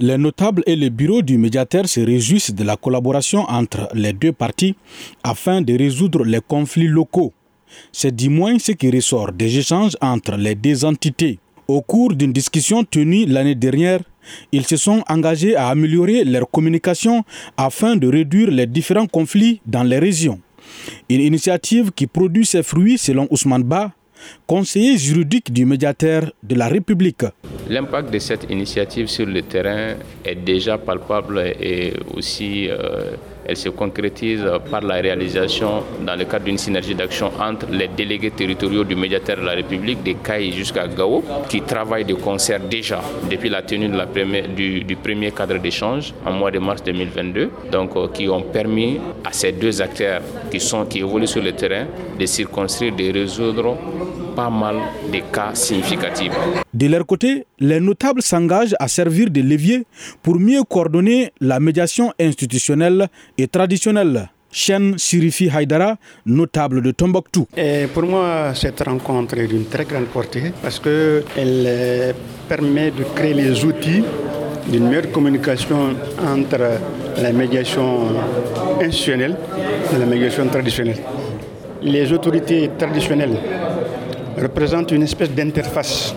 Les notables et le bureau du médiateur se réjouissent de la collaboration entre les deux parties afin de résoudre les conflits locaux. C'est du moins ce qui ressort des échanges entre les deux entités. Au cours d'une discussion tenue l'année dernière, ils se sont engagés à améliorer leur communication afin de réduire les différents conflits dans les régions. Une initiative qui produit ses fruits selon Ousmane Ba, conseiller juridique du médiateur de la République. L'impact de cette initiative sur le terrain est déjà palpable et aussi euh, elle se concrétise par la réalisation dans le cadre d'une synergie d'action entre les délégués territoriaux du médiateur de la République, des CAI jusqu'à Gao, qui travaillent de concert déjà depuis la tenue du, premier cadre d'échange en mois de mars 2022, donc euh, qui ont permis à ces deux acteurs qui, sont, qui évoluent sur le terrain de circonscrire, de résoudre pas mal de cas significatifs. De leur côté, les notables s'engagent à servir de levier pour mieux coordonner la médiation institutionnelle et traditionnelle. Chen Sirifi Haidara, notable de Tombouctou. Et pour moi, cette rencontre est d'une très grande portée parce qu'elle euh, permet de créer les outils d'une meilleure communication entre la médiation institutionnelle et la médiation traditionnelle. Les autorités traditionnelles représente une espèce d'interface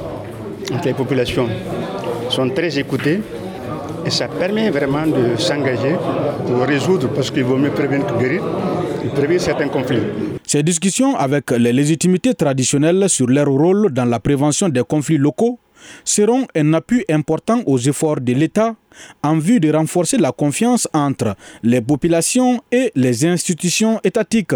entre les populations. Ils sont très écoutés et ça permet vraiment de s'engager pour résoudre, parce qu'il vaut mieux prévenir que guérir, et prévenir certains conflits. Ces discussions avec les légitimités traditionnelles sur leur rôle dans la prévention des conflits locaux seront un appui important aux efforts de l'État en vue de renforcer la confiance entre les populations et les institutions étatiques.